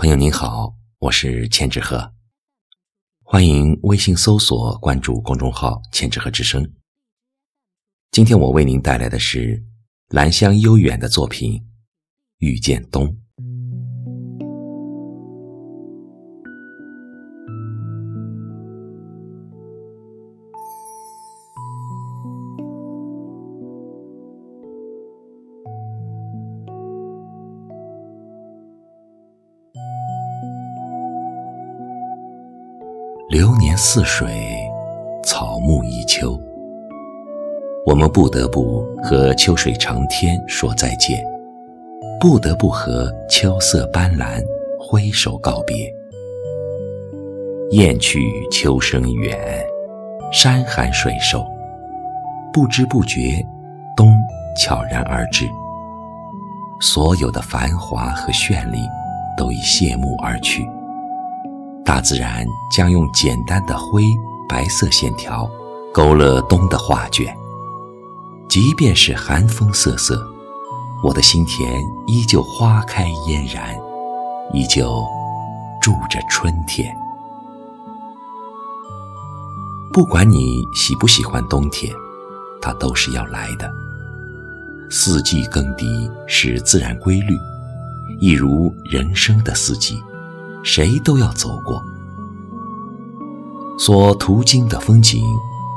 朋友您好，我是千纸鹤，欢迎微信搜索关注公众号“千纸鹤之声”。今天我为您带来的是兰香悠远的作品《遇见冬》。流年似水，草木一秋。我们不得不和秋水长天说再见，不得不和秋色斑斓挥手告别。雁去秋声远，山寒水瘦，不知不觉，冬悄然而至。所有的繁华和绚丽，都已谢幕而去。大自然将用简单的灰白色线条勾勒冬的画卷，即便是寒风瑟瑟，我的心田依旧花开嫣然，依旧住着春天。不管你喜不喜欢冬天，它都是要来的。四季更迭是自然规律，一如人生的四季。谁都要走过，所途经的风景，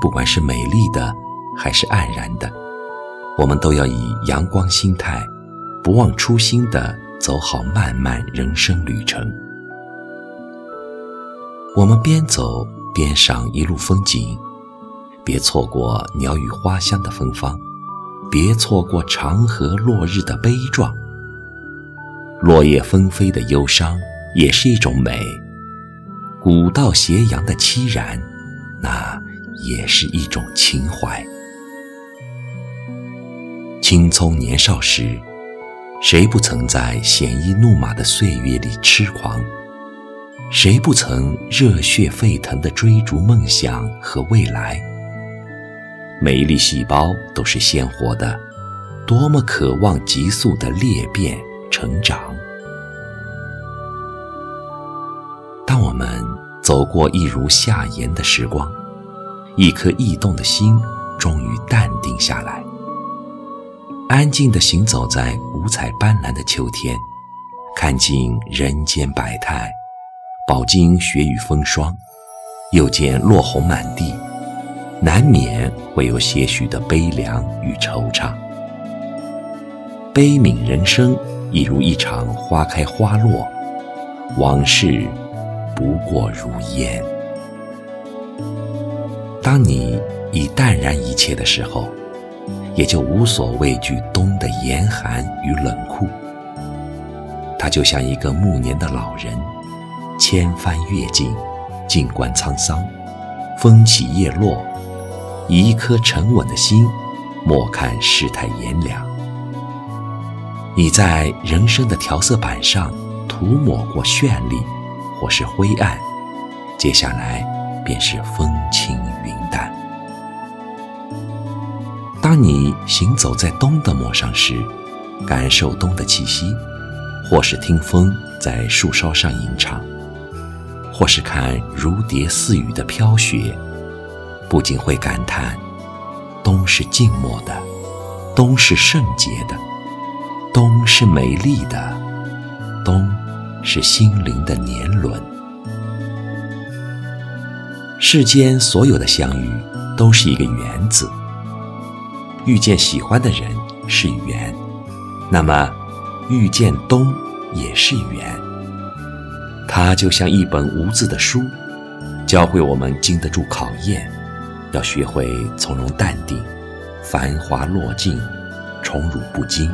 不管是美丽的还是黯然的，我们都要以阳光心态，不忘初心的走好漫漫人生旅程。我们边走边赏一路风景，别错过鸟语花香的芬芳，别错过长河落日的悲壮，落叶纷飞的忧伤。也是一种美，古道斜阳的凄然，那也是一种情怀。青葱年少时，谁不曾在鲜衣怒马的岁月里痴狂？谁不曾热血沸腾地追逐梦想和未来？每一粒细胞都是鲜活的，多么渴望急速的裂变成长。走过一如夏炎的时光，一颗异动的心终于淡定下来，安静地行走在五彩斑斓的秋天，看尽人间百态，饱经雪雨风霜，又见落红满地，难免会有些许的悲凉与惆怅。悲悯人生，一如一场花开花落，往事。不过如烟。当你已淡然一切的时候，也就无所畏惧冬的严寒与冷酷。他就像一个暮年的老人，千帆阅尽，静观沧桑，风起叶落，以一颗沉稳的心，莫看世态炎凉。你在人生的调色板上涂抹过绚丽。或是灰暗，接下来便是风轻云淡。当你行走在冬的陌上时，感受冬的气息，或是听风在树梢上吟唱，或是看如蝶似雨的飘雪，不禁会感叹：冬是静默的，冬是圣洁的，冬是美丽的，冬。是心灵的年轮。世间所有的相遇都是一个缘字，遇见喜欢的人是缘，那么遇见冬也是缘。它就像一本无字的书，教会我们经得住考验，要学会从容淡定，繁华落尽，宠辱不惊，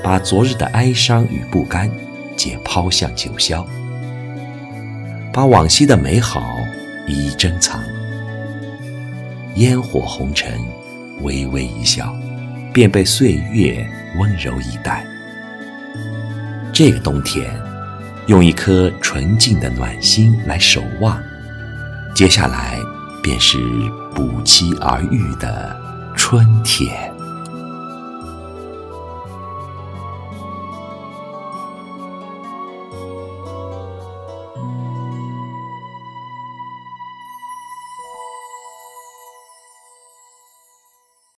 把昨日的哀伤与不甘。皆抛向九霄，把往昔的美好以珍藏。烟火红尘，微微一笑，便被岁月温柔以待。这个冬天，用一颗纯净的暖心来守望，接下来便是不期而遇的春天。